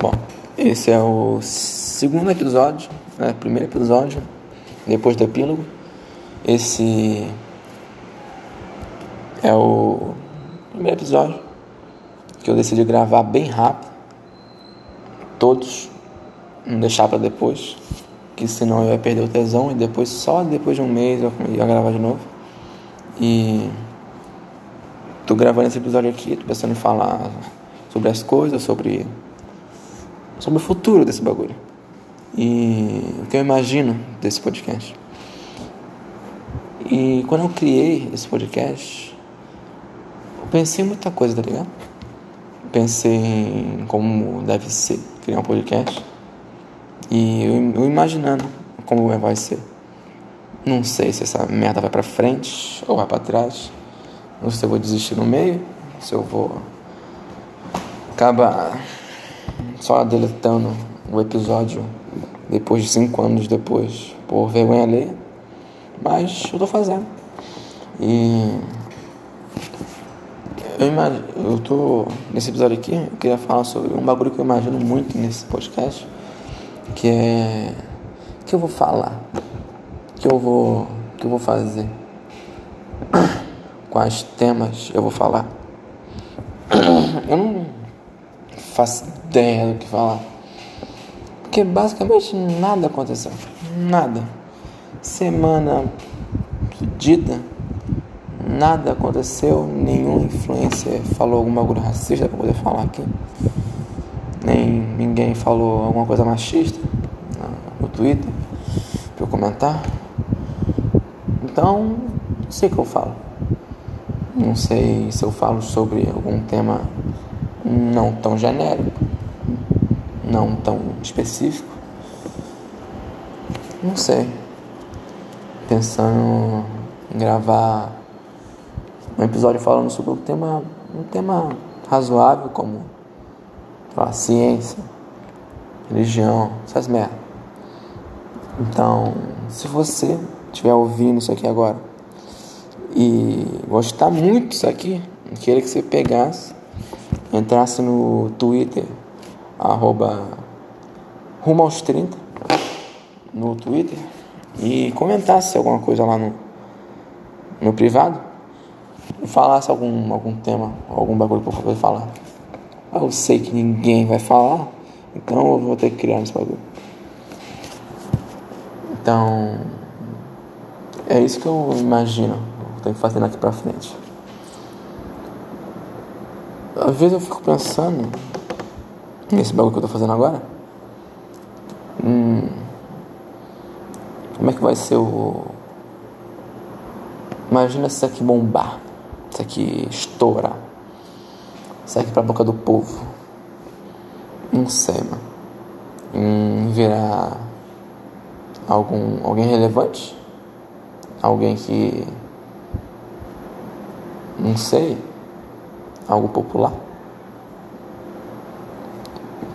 Bom, esse é o segundo episódio, né? Primeiro episódio, depois do epílogo. Esse é o primeiro episódio que eu decidi gravar bem rápido. Todos, não deixar para depois, que senão eu ia perder o tesão e depois, só depois de um mês eu ia gravar de novo. E tô gravando esse episódio aqui, tô pensando em falar sobre as coisas, sobre sobre o futuro desse bagulho. E o que eu imagino desse podcast. E quando eu criei esse podcast, eu pensei em muita coisa, tá ligado? Pensei em como deve ser criar um podcast. E eu, eu imaginando como vai ser. Não sei se essa merda vai pra frente ou vai pra trás. Não sei se eu vou desistir no meio, se eu vou acabar só deletando o episódio depois de cinco anos depois, por vergonha alheia. Mas eu tô fazendo. E eu imagino, eu tô nesse episódio aqui, eu queria falar sobre um bagulho que eu imagino muito nesse podcast, que é que eu vou falar, que eu vou que eu vou fazer, quais temas eu vou falar. Eu não faço ideia do que falar. Porque basicamente nada aconteceu. Nada. Semana pedida, nada aconteceu, nenhum influencer falou algum bagulho racista pra poder falar aqui. Nem ninguém falou alguma coisa machista no Twitter pra eu comentar. Então, não sei o que eu falo. Não sei se eu falo sobre algum tema não tão genérico, não tão específico. Não sei. Pensando em gravar um episódio falando sobre um tema, um tema razoável como a ciência, religião, essas merdas. Então, se você estiver ouvindo isso aqui agora e gostar muito disso aqui, queria que você pegasse entrasse no Twitter, arroba rumo aos 30, no Twitter, e comentasse alguma coisa lá no, no privado, e falasse algum, algum tema, algum bagulho que eu poder falar. Eu sei que ninguém vai falar, então eu vou ter que criar esse bagulho. Então, é isso que eu imagino, eu tenho que fazer daqui pra frente. Às vezes eu fico pensando nesse bagulho que eu tô fazendo agora. Hum, como é que vai ser o. Imagina se isso aqui bombar. Isso aqui estourar. Isso aqui pra boca do povo. Não sei, mano. Hum, virar algum, alguém relevante? Alguém que. Não sei algo popular?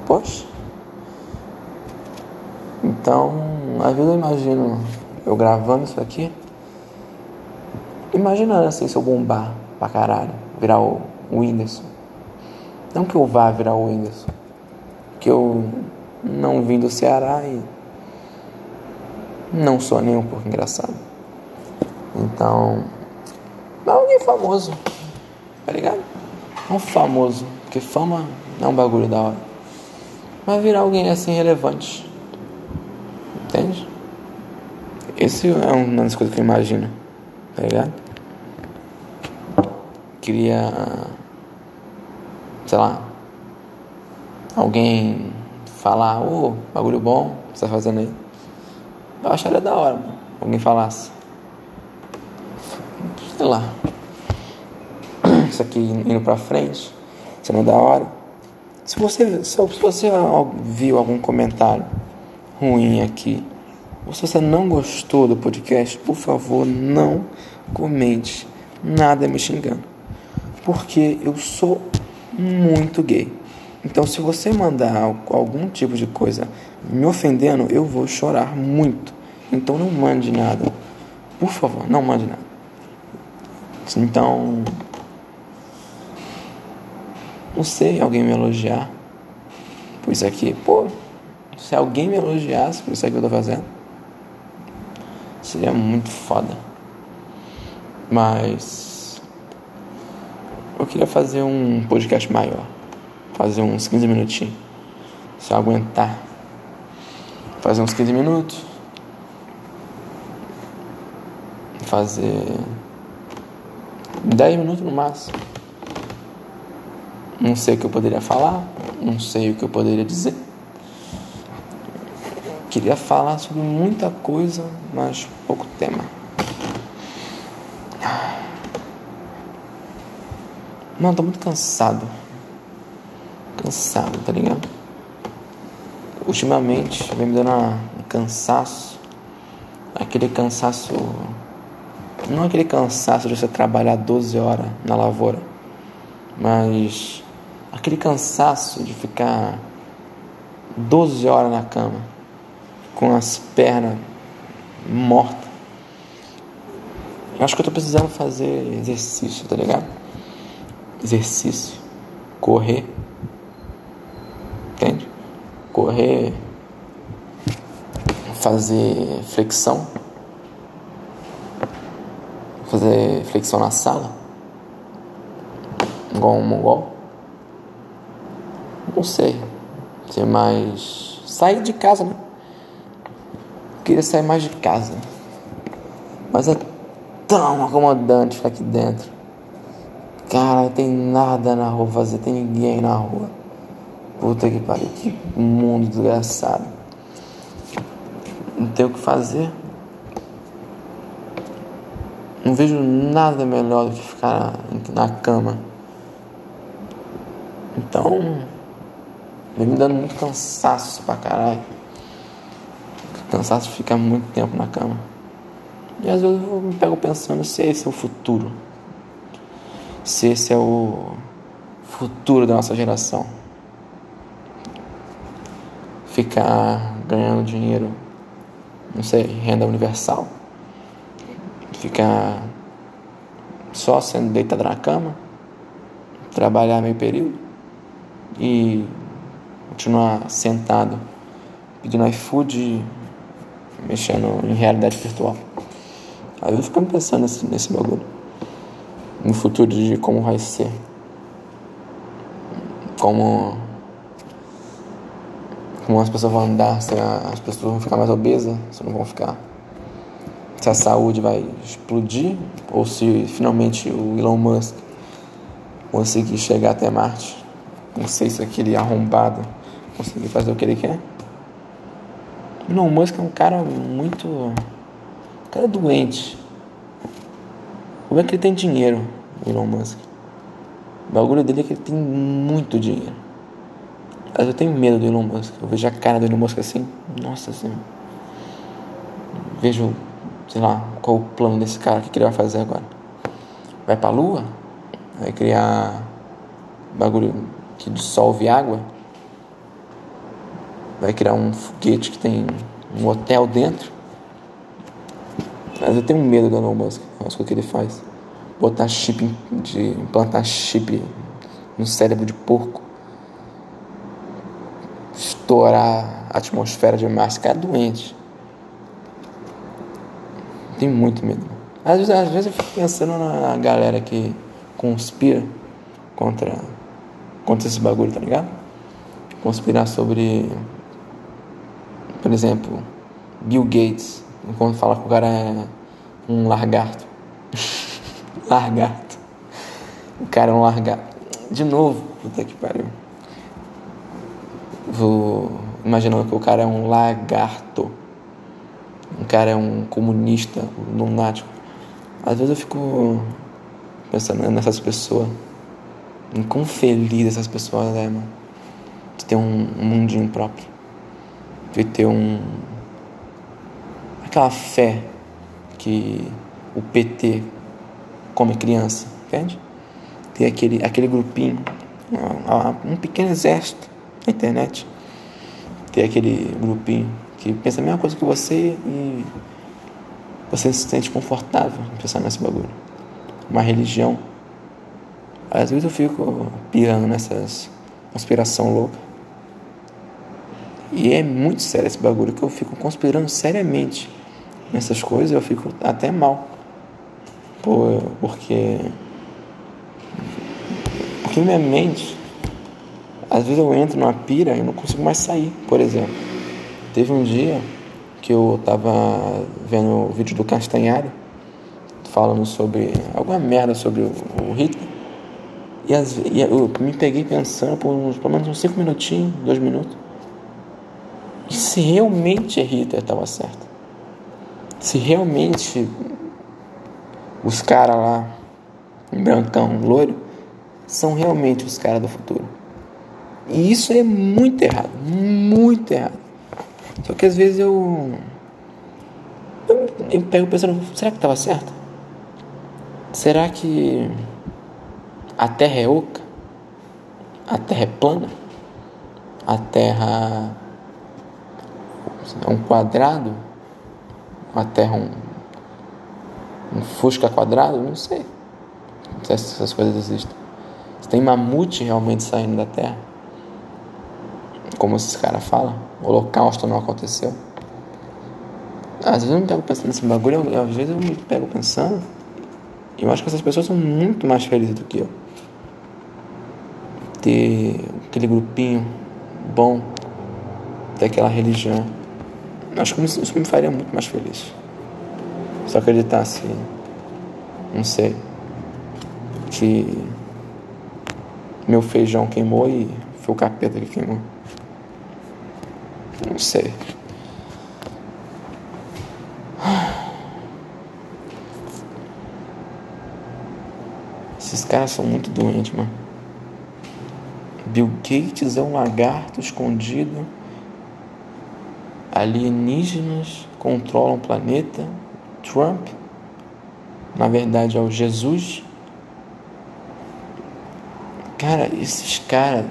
Poxa. Então, às vezes eu imagino eu gravando isso aqui, imaginando assim se eu bombar pra caralho, virar o, o Whindersson. Não que eu vá virar o Whindersson, que eu não vim do Ceará e não sou nem um pouco engraçado. Então, alguém famoso, tá ligado? Um famoso, porque fama é um bagulho da hora. Vai virar alguém assim relevante. Entende? Esse é uma das coisas que eu imagino. Tá ligado? Queria. Sei lá. Alguém falar, ô, oh, bagulho bom, que você tá fazendo aí. Eu acharia da hora, mano. Alguém falasse. Sei lá isso aqui indo para frente, sendo é da hora. Se você, se você viu algum comentário ruim aqui, ou se você não gostou do podcast, por favor, não comente nada me xingando. Porque eu sou muito gay. Então, se você mandar algum tipo de coisa me ofendendo, eu vou chorar muito. Então, não mande nada. Por favor, não mande nada. Então, não sei, alguém me elogiar. por isso aqui, pô, se alguém me elogiasse por isso aqui que eu tô fazendo, seria muito foda. Mas eu queria fazer um podcast maior, fazer uns 15 minutinhos, se eu aguentar. Fazer uns 15 minutos, fazer 10 minutos no máximo. Não sei o que eu poderia falar, não sei o que eu poderia dizer. Queria falar sobre muita coisa, mas pouco tema. Mano, tô muito cansado. Cansado, tá ligado? Ultimamente vem me dando um cansaço. Aquele cansaço não aquele cansaço de você trabalhar 12 horas na lavoura, mas aquele cansaço de ficar 12 horas na cama, com as pernas mortas. Eu acho que eu tô precisando fazer exercício, tá ligado? Exercício, correr, entende? Correr, fazer flexão fazer flexão na sala? Igual um mongol? Não sei. Ser mais. Sair de casa, né? Queria sair mais de casa. Mas é tão acomodante ficar aqui dentro. Cara, tem nada na rua fazer, tem ninguém na rua. Puta que pariu, que mundo desgraçado. Não tem o que fazer. Não vejo nada melhor do que ficar na cama. Então, vem me dando muito cansaço pra caralho. Cansaço de ficar muito tempo na cama. E às vezes eu me pego pensando se esse é o futuro. Se esse é o futuro da nossa geração. Ficar ganhando dinheiro, não sei, renda universal ficar só sendo deitado na cama, trabalhar meio período e continuar sentado pedindo iFood e mexendo em realidade virtual. Aí eu fico pensando nesse, nesse bagulho. No futuro de como vai ser. Como, como as pessoas vão andar, se as pessoas vão ficar mais obesas, se não vão ficar se a saúde vai explodir ou se finalmente o Elon Musk conseguir chegar até Marte. Não sei se aquele arrombado conseguir fazer o que ele quer. Elon Musk é um cara muito. Um cara doente. Como é que ele tem dinheiro, Elon Musk? O bagulho dele é que ele tem muito dinheiro. Mas eu tenho medo do Elon Musk. Eu vejo a cara do Elon Musk assim. Nossa senhora. Vejo sei lá, qual o plano desse cara, o que ele vai fazer agora? Vai pra lua? Vai criar bagulho que dissolve água? Vai criar um foguete que tem um hotel dentro? Mas eu tenho medo do Elon Musk, as coisas que ele faz. Botar chip, de implantar chip no cérebro de porco. Estourar a atmosfera de Marte, cara é doente tenho muito medo. Às vezes, às vezes eu fico pensando na galera que conspira contra, contra esse bagulho, tá ligado? Conspirar sobre, por exemplo, Bill Gates, quando fala que o cara é um largarto. largarto. O cara é um largarto. De novo, puta que pariu. Vou imaginando que o cara é um lagarto um cara é um comunista, um lunático. Às vezes eu fico pensando nessas pessoas, em quão feliz essas pessoas é, mano. De ter um mundinho próprio. De ter um. aquela fé que o PT come criança, entende? Ter aquele, aquele grupinho, um pequeno exército na internet. Ter aquele grupinho que pensa a mesma coisa que você e você se sente confortável em pensar nesse bagulho. Uma religião. Às vezes eu fico pirando nessas conspiração louca. E é muito sério esse bagulho que eu fico conspirando seriamente nessas coisas, eu fico até mal. Por, porque. Porque minha mente. Às vezes eu entro numa pira e não consigo mais sair, por exemplo. Teve um dia que eu tava vendo o vídeo do Castanhari falando sobre alguma merda sobre o, o Hitler. E, as, e eu me peguei pensando por uns, pelo menos uns 5 minutinhos, 2 minutos. Se realmente Hitler estava certo? Se realmente os caras lá, brancão, loiro, são realmente os caras do futuro. E isso é muito errado, muito errado. Só que às vezes eu. Eu, eu pego pensando, será que estava certo? Será que a Terra é oca? A Terra é plana? A Terra é um quadrado? A Terra um, um fusca quadrado? Não sei. Não sei se essas coisas existem. Se tem mamute realmente saindo da Terra? Como esses caras falam? O holocausto não aconteceu? Às vezes eu me pego pensando nesse bagulho, às vezes eu me pego pensando eu acho que essas pessoas são muito mais felizes do que eu. Ter aquele grupinho bom, ter aquela religião. Acho que isso me faria muito mais feliz. Só acreditar assim, não sei, que meu feijão queimou e foi o capeta que queimou. Não sei. Esses caras são muito doentes, mano. Bill Gates é um lagarto escondido. Alienígenas controlam o planeta. Trump, na verdade, é o Jesus. Cara, esses caras.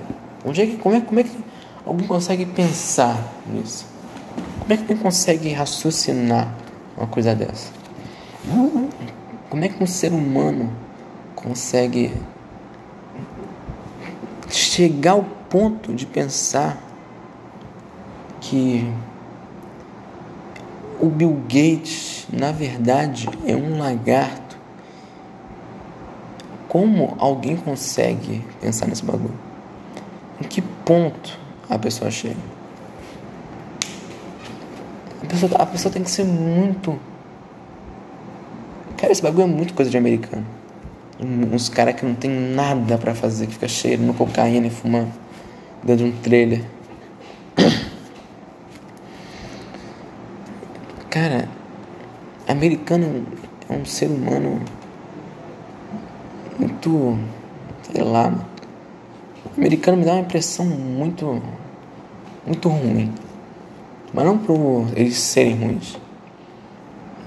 Onde é que, como, é, como é que alguém consegue pensar nisso? Como é que alguém consegue raciocinar uma coisa dessa? Como é que um ser humano consegue chegar ao ponto de pensar que o Bill Gates, na verdade, é um lagarto. Como alguém consegue pensar nesse bagulho? Em que ponto a pessoa chega? A pessoa, a pessoa tem que ser muito. Cara, esse bagulho é muito coisa de americano uns caras que não tem nada para fazer, que fica cheio no cocaína e fumando dentro de um trailer. Cara, americano é um ser humano muito, sei lá, mano. americano me dá uma impressão muito, muito ruim. Mas não por eles serem ruins.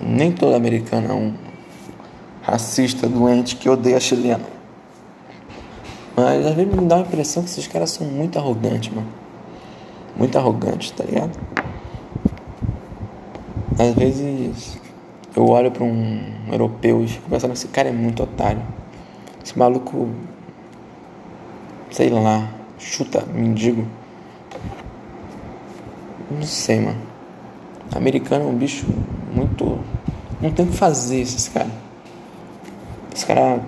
Nem todo americano é um racista, doente, que odeia chileno. Mas às vezes me dá a impressão que esses caras são muito arrogantes, mano. Muito arrogantes, tá ligado? Às vezes eu olho pra um europeu e fico pensando, esse cara é muito otário. Esse maluco, sei lá, chuta mendigo. Não sei, mano. Americano é um bicho muito. Não tem o que fazer esses caras. Os caras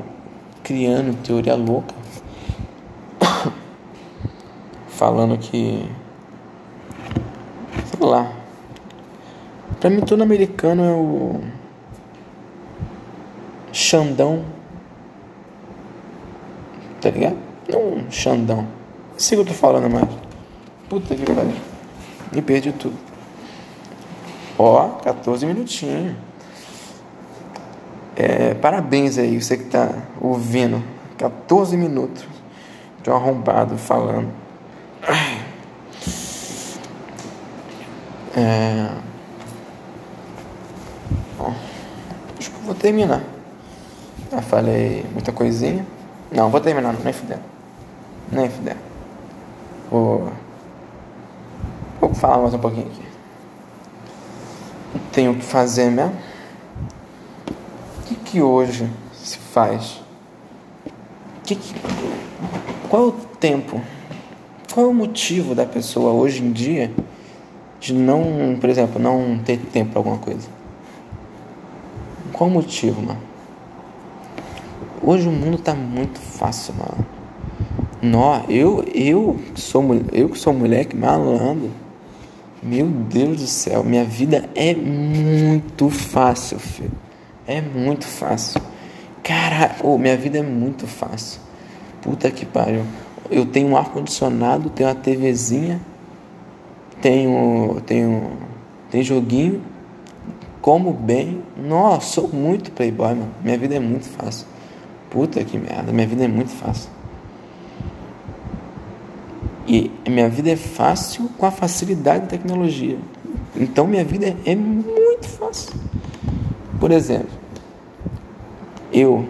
criando teoria louca. Falando que. Sei lá. Pra mim, todo americano é o. Xandão. Tá ligado? Não Xandão. Siga o que eu tô falando mais. Puta que pariu. Me perdi tudo. Ó, 14 minutinhos. É, parabéns aí, você que está ouvindo. 14 minutos de um arrombado falando. É... Bom, acho que eu vou terminar. Já falei muita coisinha. Não, vou terminar, nem fuder. Nem fuder. Vou. Vou falar mais um pouquinho aqui. Tenho o que fazer mesmo que hoje se faz? Que que, qual é o tempo? Qual é o motivo da pessoa hoje em dia de não, por exemplo, não ter tempo para alguma coisa? Qual o motivo, mano? Hoje o mundo tá muito fácil, mano. Nó, eu, eu sou eu que sou moleque malandro. Meu Deus do céu, minha vida é muito fácil, filho. É muito fácil. Cara, oh, minha vida é muito fácil. Puta que pariu. Eu tenho um ar condicionado, tenho uma TVzinha, tenho tenho tem joguinho, como bem. Nossa, sou muito playboy, mano. Minha vida é muito fácil. Puta que merda, minha vida é muito fácil. E minha vida é fácil com a facilidade da tecnologia. Então minha vida é muito fácil. Por exemplo, eu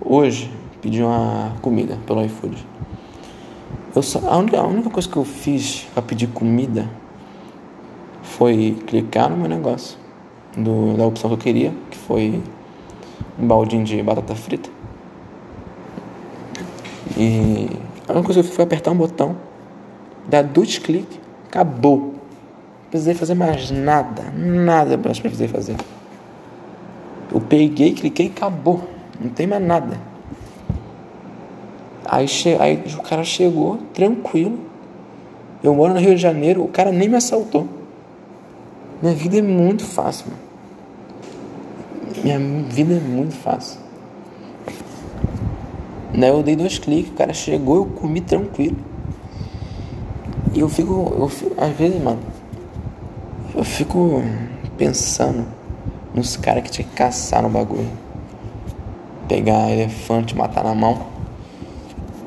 hoje pedi uma comida pelo iFood. Eu só, a, única, a única coisa que eu fiz para pedir comida foi clicar no meu negócio do, da opção que eu queria, que foi um baldinho de batata frita. E a única coisa que eu fiz foi apertar um botão Dá dois cliques, acabou. Não precisei fazer mais nada, nada mais precisei fazer. Eu peguei, cliquei e acabou. Não tem mais nada. Aí, che aí o cara chegou, tranquilo. Eu moro no Rio de Janeiro, o cara nem me assaltou. Minha vida é muito fácil, mano. Minha vida é muito fácil. Daí eu dei dois cliques, o cara chegou, eu comi tranquilo. E eu fico, eu fico, às vezes, mano, eu fico pensando nos caras que tinha que caçar no bagulho. Pegar elefante, matar na mão.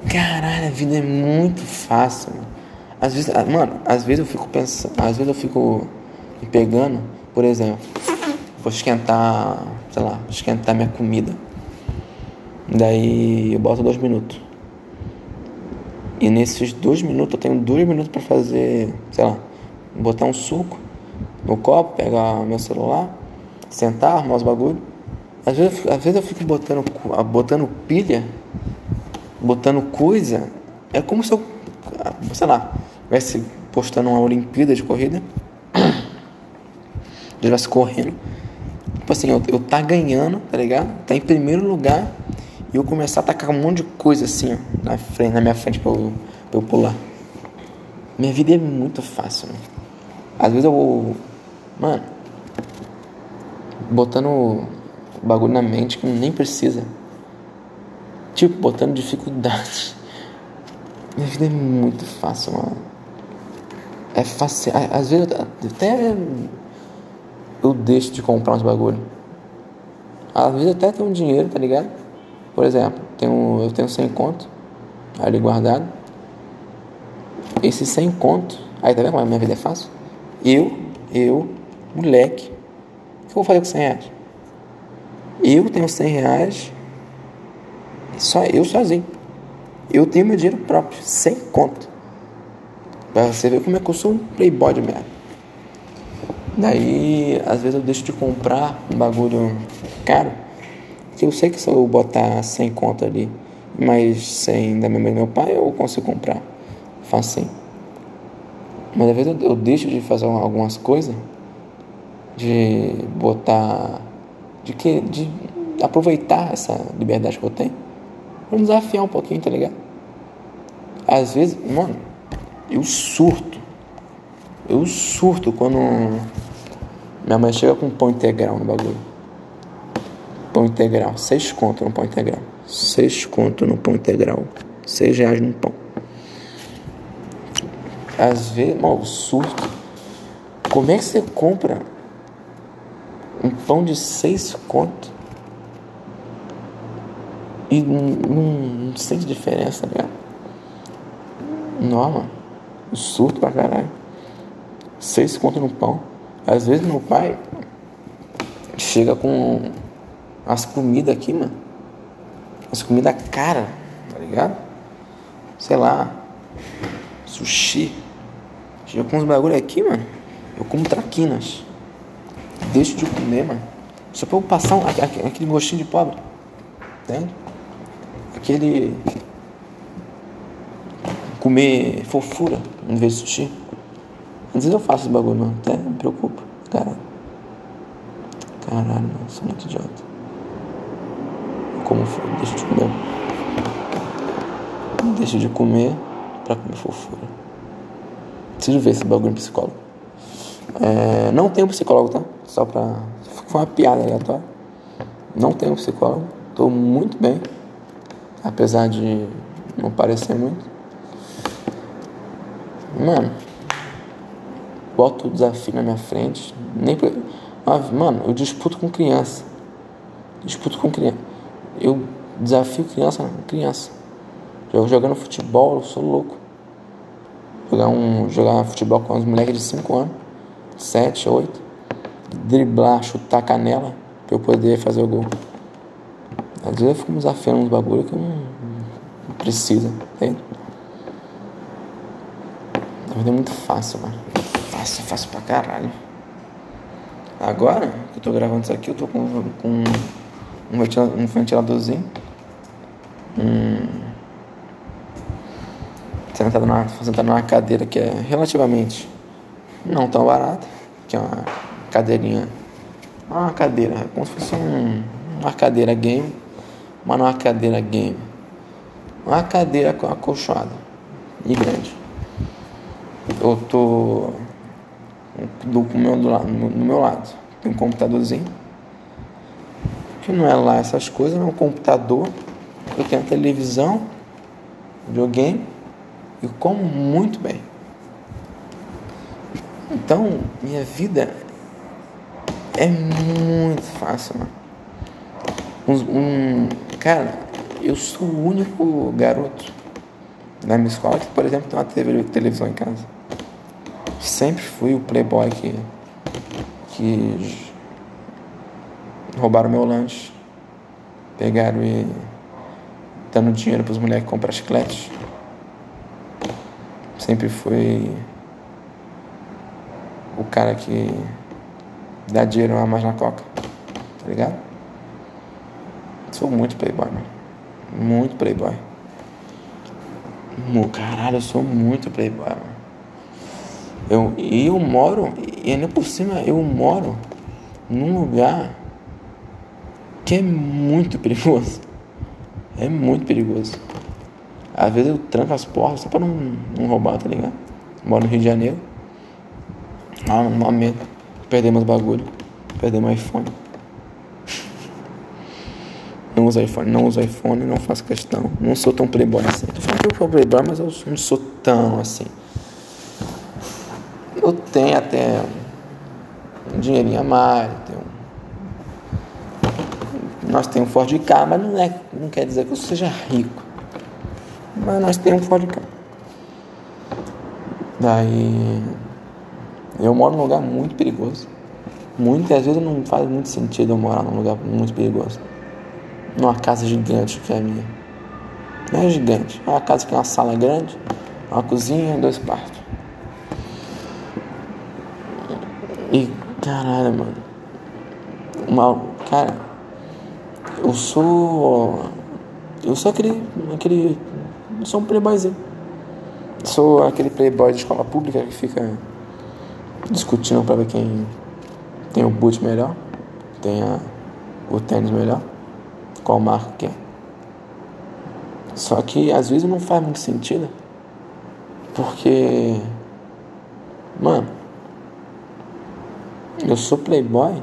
Caralho, a vida é muito fácil, mano. Às vezes, mano, às vezes eu fico pensando, às vezes eu fico pegando, por exemplo, vou esquentar, sei lá, esquentar minha comida. Daí eu boto dois minutos. E nesses dois minutos, eu tenho dois minutos para fazer, sei lá, botar um suco no copo, pegar meu celular, sentar, arrumar os bagulhos. Às vezes, às vezes eu fico botando, botando pilha, botando coisa. É como se eu, sei lá, estivesse postando uma Olimpíada de corrida, estivesse correndo. Tipo assim, eu, eu tá ganhando, tá ligado? Tá em primeiro lugar e eu começar a tacar um monte de coisa assim, ó, na, frente, na minha frente pra eu, pra eu pular. Minha vida é muito fácil, mano. Às vezes eu vou. Mano. Botando bagulho na mente que nem precisa. Tipo, botando dificuldade. Minha vida é muito fácil, mano. É fácil. Às vezes eu até. Eu deixo de comprar uns bagulho. Às vezes eu até tenho dinheiro, tá ligado? Por exemplo, tenho, eu tenho 100 conto ali guardado. Esse 100 conto, aí tá vendo como a minha vida é fácil? Eu, eu, moleque, o que eu vou fazer com 100 reais? Eu tenho 100 reais, só eu sozinho. Eu tenho meu dinheiro próprio, sem conto. Pra você ver como é que eu sou um playboy de merda. Daí, às vezes eu deixo de comprar um bagulho caro eu sei que se eu botar 100 conto ali, mais 100 da minha mãe e meu pai, eu consigo comprar. Assim. Mas às vezes eu, eu deixo de fazer algumas coisas, de botar. de que. de aproveitar essa liberdade que eu tenho, pra desafiar um pouquinho, tá ligado? Às vezes, mano, eu surto. Eu surto quando minha mãe chega com um pão integral no bagulho. Pão integral, seis conto no pão integral. Seis conto no pão integral. Seis reais no pão. Às vezes, mal surto. Como é que você compra um pão de seis conto e não, não, não sente diferença, ligado? Não, mano. Surto pra caralho. Seis conto no pão. Às vezes meu pai chega com as comidas aqui, mano. As comidas cara, tá ligado? Sei lá. Sushi. Chega com uns bagulho aqui, mano. Eu como traquinas. Deixo de comer, mano. Só pra eu passar um, aquele gostinho de pobre. Entende? Aquele. Comer fofura em vez de sushi. Às vezes eu faço esse bagulho, mano. Até me preocupo. Caralho. Caralho, mano. Sou muito idiota. Como for, deixa de comer. Deixa de comer pra comer fofura. Preciso ver esse bagulho no psicólogo. É, não tenho psicólogo, tá? Só pra. Foi uma piada aleatória. Não tenho psicólogo. Tô muito bem. Apesar de não parecer muito. Mano, boto o desafio na minha frente. Nem. Mano, eu disputo com criança. Disputo com criança. Eu desafio criança, criança. Eu jogando futebol, eu sou louco. Jogar, um, jogar futebol com os moleques de 5 anos, 7, 8. Driblar, chutar canela pra eu poder fazer o gol. Às vezes eu fico me desafiando uns bagulho que eu não, não precisa, entende? É muito fácil, mano. Fácil, fácil pra caralho. Agora que eu tô gravando isso aqui, eu tô com, com um, um ventiladorzinho. Um, sentado, na, sentado numa cadeira que é relativamente não tão barata, que é uma cadeirinha. Uma cadeira, é como se fosse um, uma cadeira game, mas não é uma cadeira game. Uma cadeira acolchoada e grande eu tô do, meu, do, no, no meu lado. Tem um computadorzinho. Que não é lá essas coisas, é um computador. Eu tenho televisão, videogame e como muito bem. Então, minha vida é muito fácil, mano. Um, um, cara, eu sou o único garoto na minha escola que, por exemplo, tem uma TV, televisão em casa. Sempre fui o playboy que, que roubaram meu lanche, pegaram e dando dinheiro para os moleques comprar chiclete. Sempre fui o cara que dá dinheiro a mais na coca, tá ligado? Sou muito playboy, mano. Muito playboy. Caralho, eu sou muito playboy, mano. Eu, e eu moro, e ainda por cima eu moro num lugar que é muito perigoso. É muito perigoso. Às vezes eu tranco as portas só pra não, não roubar, tá ligado? Moro no Rio de Janeiro. Ah, não medo. Perdemos bagulho. Perdemos iPhone. Não uso iPhone, não uso iPhone, não faço questão. Não sou tão playboy assim. Tô falando que eu sou playboy, mas eu não sou tão assim. Eu tenho até um dinheirinho a mais. Nós temos um Ford K, mas não, é, não quer dizer que eu seja rico. Mas nós temos um Ford K. Daí eu moro num lugar muito perigoso. Muitas vezes não faz muito sentido eu morar num lugar muito perigoso. Numa casa gigante que é a minha. Não é gigante, é uma casa que tem uma sala grande, uma cozinha e dois quartos. E caralho, mano. Uma, cara, eu sou. Eu sou aquele. aquele. Eu sou um playboyzinho. Sou aquele playboy de escola pública que fica discutindo pra ver quem tem o boot melhor, tem a, o tênis melhor, qual marca que é. Só que às vezes não faz muito sentido. Porque. Mano, eu sou playboy,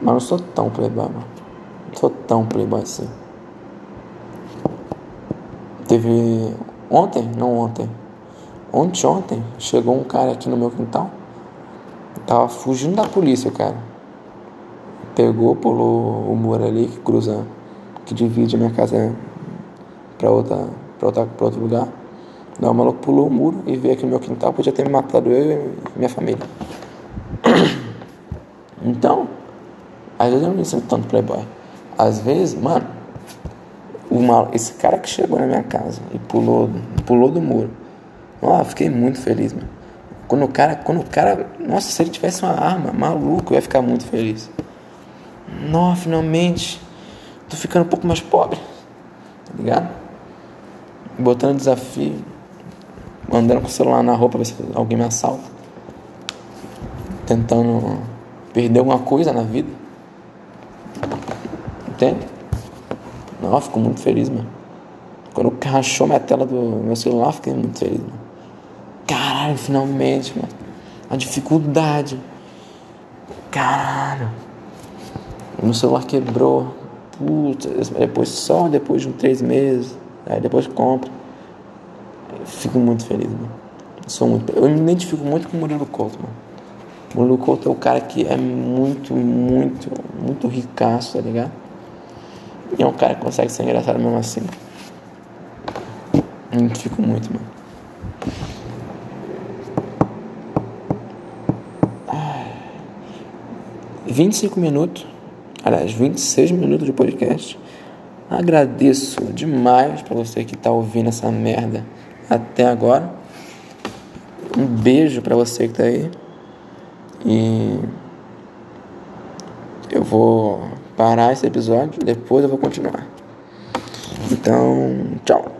mas não sou tão playboy, mano. Sou tão playboy assim. Teve. Ontem? Não ontem. Ontem, ontem, chegou um cara aqui no meu quintal. Tava fugindo da polícia, cara. Pegou, pulou o muro ali que cruza, que divide a minha casa pra, outra, pra, outra, pra outro lugar. Não, o maluco pulou o muro e veio aqui no meu quintal. Podia ter me matado eu e minha família. Então, às vezes eu não me sinto tanto playboy. Às vezes, mano, esse cara que chegou na minha casa e pulou, pulou do muro. Ó, fiquei muito feliz, mano. Quando o cara, quando o cara, nossa, se ele tivesse uma arma, maluco, eu ia ficar muito feliz. Nossa, finalmente, tô ficando um pouco mais pobre, tá ligado? Botando desafio andando com o celular na roupa ver se alguém me assalta. Tentando perder alguma coisa na vida. Entende? Não, fico muito feliz, mano. Quando rachou minha tela do meu celular, fiquei muito feliz, mano. Caralho, finalmente, mano. A dificuldade. Caralho. Meu celular quebrou. Putz, depois só depois de uns três meses. Aí depois compro. Eu fico muito feliz, mano. Sou muito, eu me identifico muito com o Murilo Couto, mano. O Murilo Couto é o cara que é muito, muito, muito ricaço, tá ligado? E é um cara que consegue ser engraçado mesmo assim. Me identifico muito, mano. 25 minutos, aliás, 26 minutos de podcast. Agradeço demais para você que está ouvindo essa merda até agora. Um beijo para você que está aí. E eu vou parar esse episódio, depois eu vou continuar. Então, tchau.